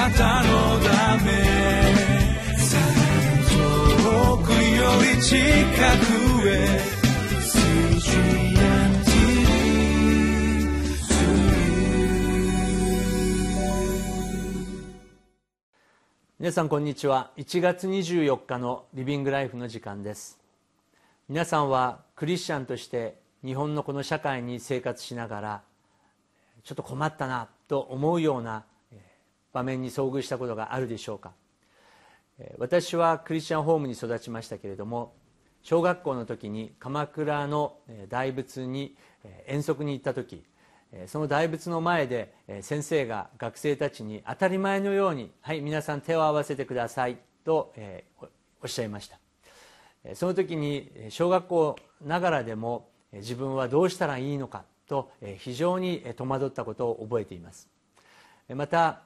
なたのため。遠くより近くへ。皆さんこんにちは。1月24日のリビングライフの時間です。皆さんはクリスチャンとして日本のこの社会に生活しながらちょっと困ったなと思うような場面に遭遇したことがあるでしょうか？私はクリスチャンホームに育ちましたけれども小学校の時に鎌倉の大仏に遠足に行った時その大仏の前で先生が学生たちに当たり前のように「はい皆さん手を合わせてください」とおっしゃいました。その時に小学校ながらでも自分はどうしたらいいのかと非常に戸惑ったことを覚えています。また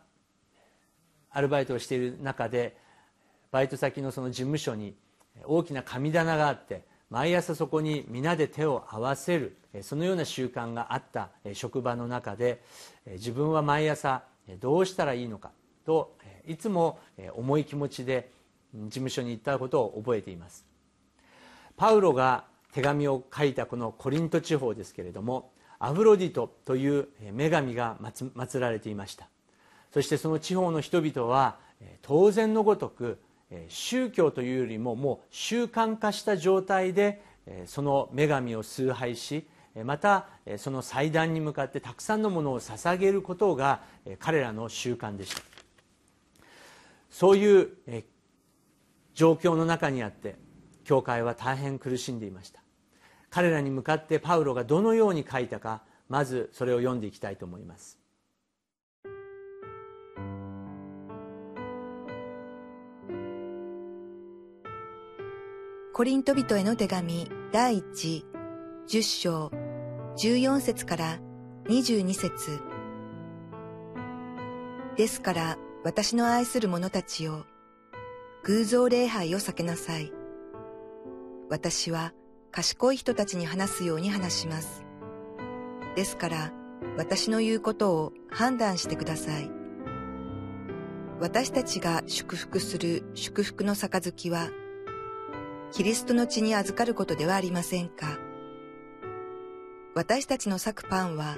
アルバイトをしている中でバイト先のその事務所に大きな神棚があって毎朝そこに皆で手を合わせるそのような習慣があった職場の中で自分は毎朝どうしたらいいのかといつも重い気持ちで事務所に行ったことを覚えています。パウロが手紙を書いたこのコリント地方ですけれどもアフロディトという女神が祀られていました。そしてその地方の人々は当然のごとく宗教というよりももう習慣化した状態でその女神を崇拝しまたその祭壇に向かってたくさんのものを捧げることが彼らの習慣でした。そういう状況の中にあって教会は大変苦しんでいました。彼らに向かってパウロがどのように書いたかまずそれを読んでいきたいと思います。コリント人への手紙第一10章14節から22節ですから私の愛する者たちを偶像礼拝を避けなさい。私は賢い人たちに話すように話します。ですから私の言うことを判断してください。私たちが祝福する祝福の杯はキリストの血に預かることではありませんか？私たちの裂くパンは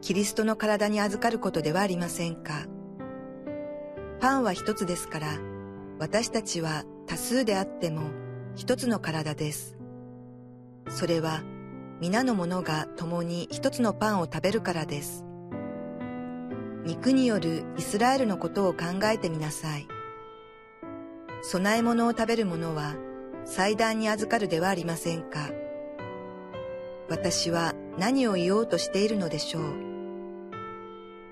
キリストの体に預かることではありませんか？パンは一つですから私たちは多数であっても一つの体です。それは皆の者が共に一つのパンを食べるからです。肉によるイスラエルのことを考えてみなさい。供え物を食べる者は祭壇に預かるではありませんか。私は何を言おうとしているのでしょう。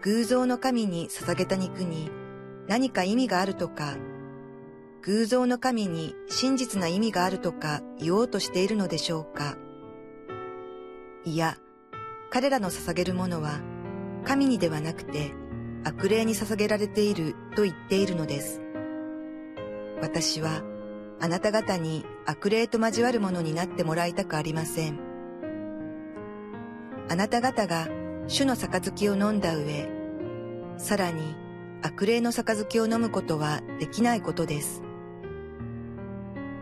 偶像の神に捧げた肉に何か意味があるとか、偶像の神に真実な意味があるとか言おうとしているのでしょうか。いや、彼らの捧げるものは神にではなくて悪霊に捧げられていると言っているのです。私はあなた方に悪霊と交わるものになってもらいたくありません。あなた方が主の杯を飲んだ上、さらに悪霊の杯を飲むことはできないことです。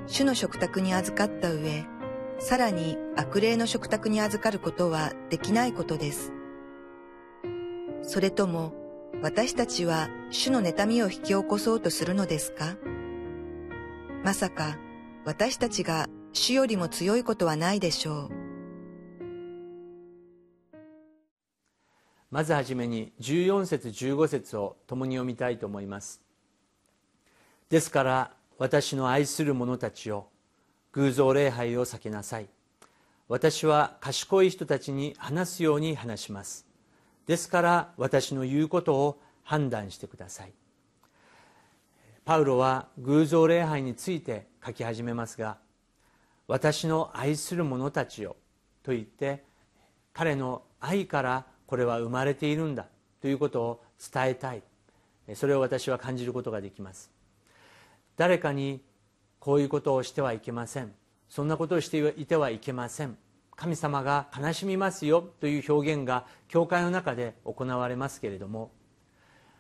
主の食卓に預かった上、さらに悪霊の食卓に預かることはできないことです。それとも、私たちは主の妬みを引き起こそうとするのですか？まさか私たちが主よりも強いことはないでしょう。まずはじめに14節15節を共に読みたいと思います。ですから私の愛する者たちを偶像礼拝を避けなさい。私は賢い人たちに話すように話します。ですから私の言うことを判断してください。パウロは偶像礼拝について書き始めますが私の愛する者たちよと言って彼の愛からこれは生まれているんだということを伝えたい。それを私は感じることができます。誰かにこういうことをしてはいけません。そんなことをしていてはいけません。神様が悲しみますよという表現が教会の中で行われますけれども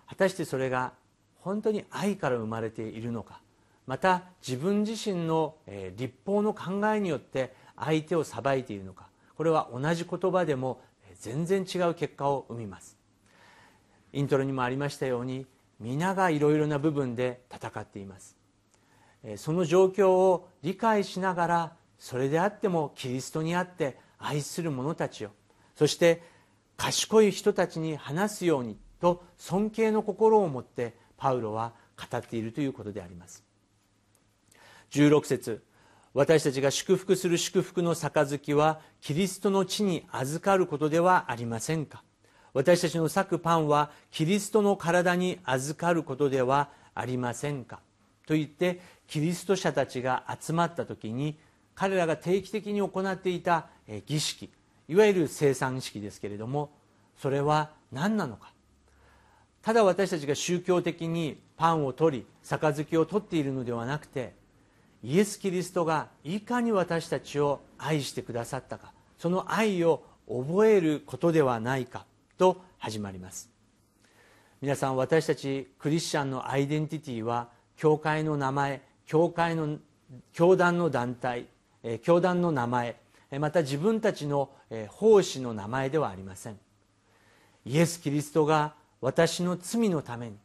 果たしてそれが本当に愛から生まれているのか。また自分自身の立法の考えによって相手を裁いているのか。これは同じ言葉でも全然違う結果を生みます。イントロにもありましたように皆がいろいろな部分で戦っています。その状況を理解しながらそれであってもキリストにあって愛する者たちを。そして賢い人たちに話すようにと尊敬の心を持ってパウロは語っているということであります。16節私たちが祝福する祝福の杯はキリストの地に預かることではありませんか？私たちの裂くパンはキリストの体に預かることではありませんか？と言ってキリスト者たちが集まった時に彼らが定期的に行っていた儀式いわゆる生産式ですけれどもそれは何なのか？ただ私たちが宗教的にパンを取り杯を取っているのではなくてイエス・キリストがいかに私たちを愛してくださったかその愛を覚えることではないかと始まります。皆さん私たちクリスチャンのアイデンティティは教会の名前教会の教団の団体教団の名前また自分たちの奉仕の名前ではありません。イエス・キリストが私の罪のために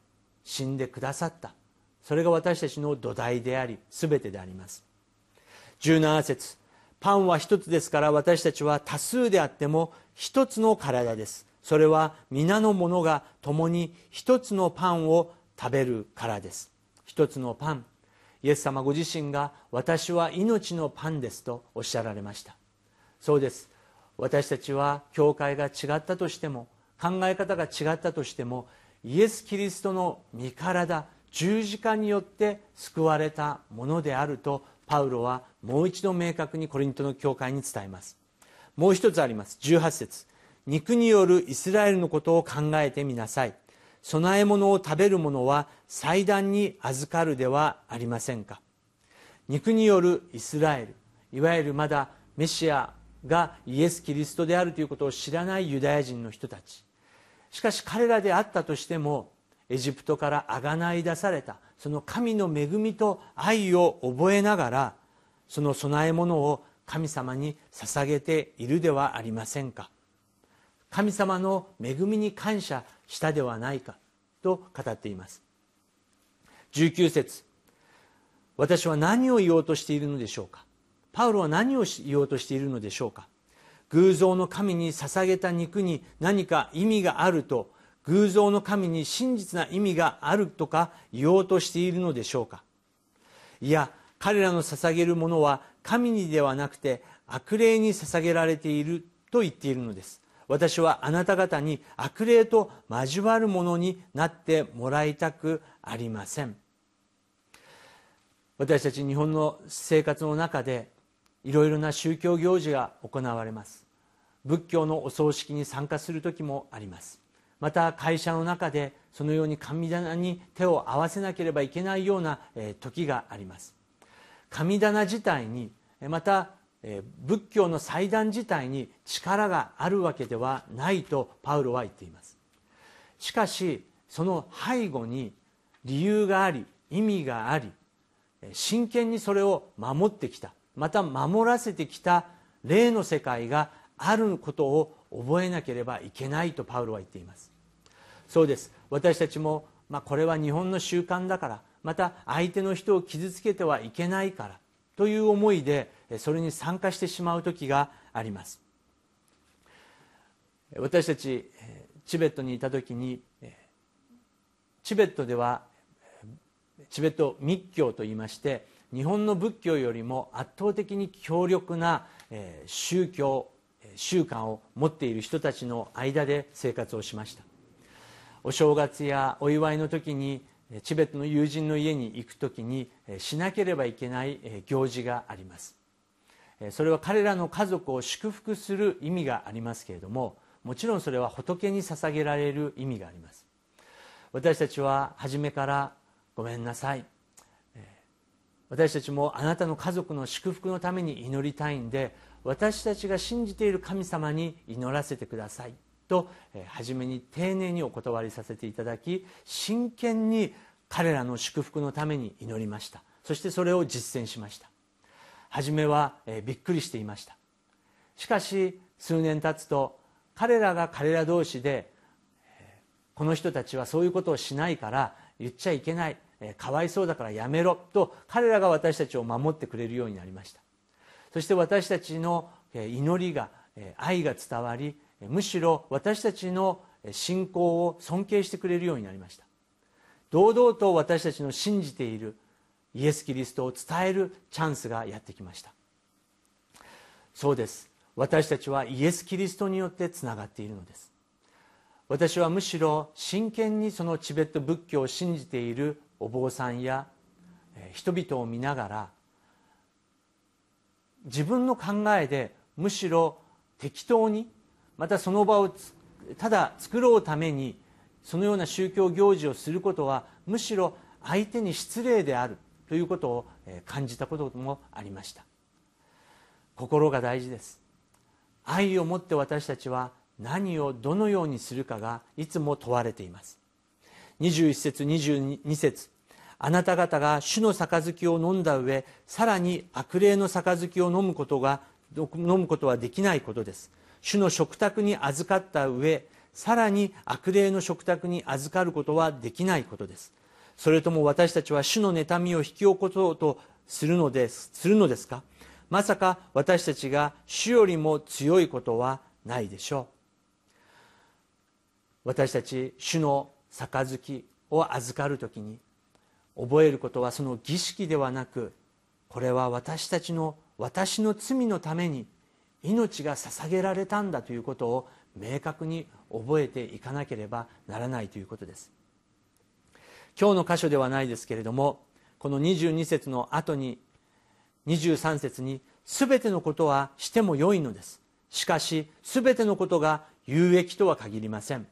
死んでくださった。それが私たちの土台であり全てであります。17節パンは一つですから私たちは多数であっても一つの体です。それは皆の者が共に一つのパンを食べるからです。一つのパン。イエス様ご自身が私は命のパンですとおっしゃられました。そうです。私たちは教会が違ったとしても考え方が違ったとしてもイエス・キリストの身体十字架によって救われたものであるとパウロはもう一度明確にコリントの教会に伝えます。もう一つあります。18節。肉によるイスラエルのことを考えてみなさい。供え物を食べる者は祭壇に預かるではありませんか。肉によるイスラエルいわゆるまだメシアがイエス・キリストであるということを知らないユダヤ人の人たち。しかし彼らであったとしてもエジプトからあがない出されたその神の恵みと愛を覚えながらその供え物を神様に捧げているではありませんか。神様の恵みに感謝したではないかと語っています。19節私は何を言おうとしているのでしょうか。パウロは何を言おうとしているのでしょうか。偶像の神に捧げた肉に何か意味があると偶像の神に真実な意味があるとか言おうとしているのでしょうか。いや彼らの捧げるものは神にではなくて悪霊に捧げられていると言っているのです。私はあなた方に悪霊と交わるものになってもらいたくありません。私たち日本の生活の中でいろいろな宗教行事が行われます。仏教のお葬式に参加する時もあります。また会社の中でそのように神棚に手を合わせなければいけないような時があります。神棚自体にまた仏教の祭壇自体に力があるわけではないとパウロは言っています。しかしその背後に理由があり意味があり真剣にそれを守ってきた。また守らせてきた霊の世界があることを覚えなければいけないとパウロは言っています。そうです。私たちも、まあ、これは日本の習慣だからまた相手の人を傷つけてはいけないからという思いでそれに参加してしまう時があります。私たちチベットにいた時にチベットではチベット密教といいまして日本の仏教よりも圧倒的に強力な宗教習慣を持っている人たちの間で生活をしました。お正月やお祝いの時にチベットの友人の家に行く時にしなければいけない行事があります。それは彼らの家族を祝福する意味がありますけれどももちろんそれは仏に捧げられる意味があります。私たちは初めからごめんなさい。私たちもあなたの家族の祝福のために祈りたいんで私たちが信じている神様に祈らせてください。と初めに丁寧にお断りさせていただき真剣に彼らの祝福のために祈りました。そしてそれを実践しました。初めは、びっくりしていました。しかし数年経つと彼らが彼ら同士でこの人たちはそういうことをしないから言っちゃいけない。かわいそうだからやめろ。と彼らが私たちを守ってくれるようになりました。そして私たちの祈りが愛が伝わりむしろ私たちの信仰を尊敬してくれるようになりました。堂々と私たちの信じているイエス・キリストを伝えるチャンスがやってきました。そうです。私たちはイエス・キリストによってつながっているのです。私はむしろ真剣にそのチベット仏教を信じているお坊さんや人々を見ながら自分の考えでむしろ適当にまたその場をただ作ろうためにそのような宗教行事をすることはむしろ相手に失礼であるということを感じたこともありました。心が大事です。愛を持って私たちは何をどのようにするかがいつも問われています。21節22節。あなた方が主の杯を飲んだ上さらに悪霊の杯を飲むことが飲むことはできないことです。主の食卓に預かった上さらに悪霊の食卓に預かることはできないことです。それとも私たちは主の妬みを引き起こそうとするのですするのですか？まさか私たちが主よりも強いことはないでしょう。私たち主の杯を預かる時に覚えることはその儀式ではなくこれは私たちの私の罪のために命が捧げられたんだということを明確に覚えていかなければならないということです。今日の箇所ではないですけれどもこの22節の後に23節に全てのことはしてもよいのです。しかし全てのことが有益とは限りません。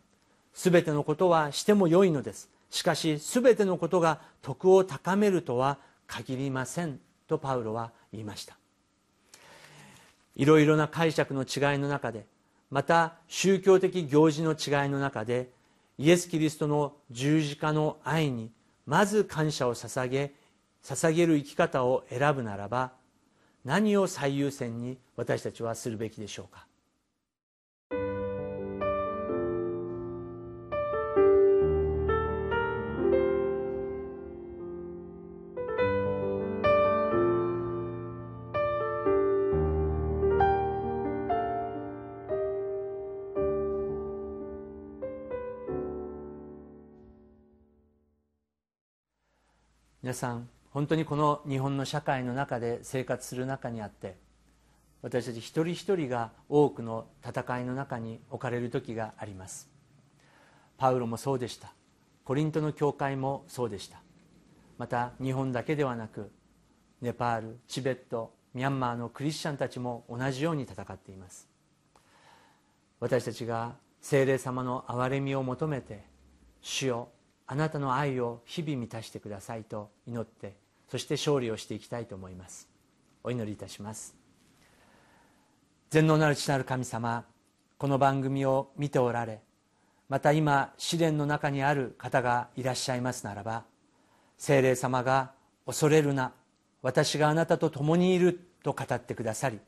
全てのことはしてもよいのです。しかし全てのことが徳を高めるとは限りません。とパウロは言いました。いろいろな解釈の違いの中でまた宗教的行事の違いの中でイエス・キリストの十字架の愛にまず感謝を捧げ捧げる生き方を選ぶならば何を最優先に私たちはするべきでしょうか。皆さん本当にこの日本の社会の中で生活する中にあって私たち一人一人が多くの戦いの中に置かれる時があります。パウロもそうでした。コリントの教会もそうでした。また日本だけではなくネパールチベットミャンマーのクリスチャンたちも同じように戦っています。私たちが精霊様の憐れみを求めて主よあなたの愛を日々満たしてくださいと祈ってそして勝利をしていきたいと思います。お祈りいたします。全能なる父なる神様この番組を見ておられまた今試練の中にある方がいらっしゃいますならば精霊様が恐れるな私があなたと共にいると語ってくださり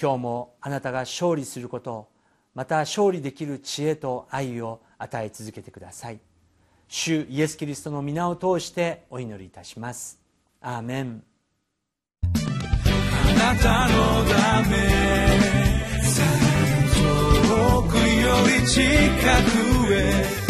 今日もあなたが勝利することをまた勝利できる知恵と愛を与え続けてください。主イエス・キリストの皆を通してお祈りいたします。アーメン。あなたのため遠くより近くへ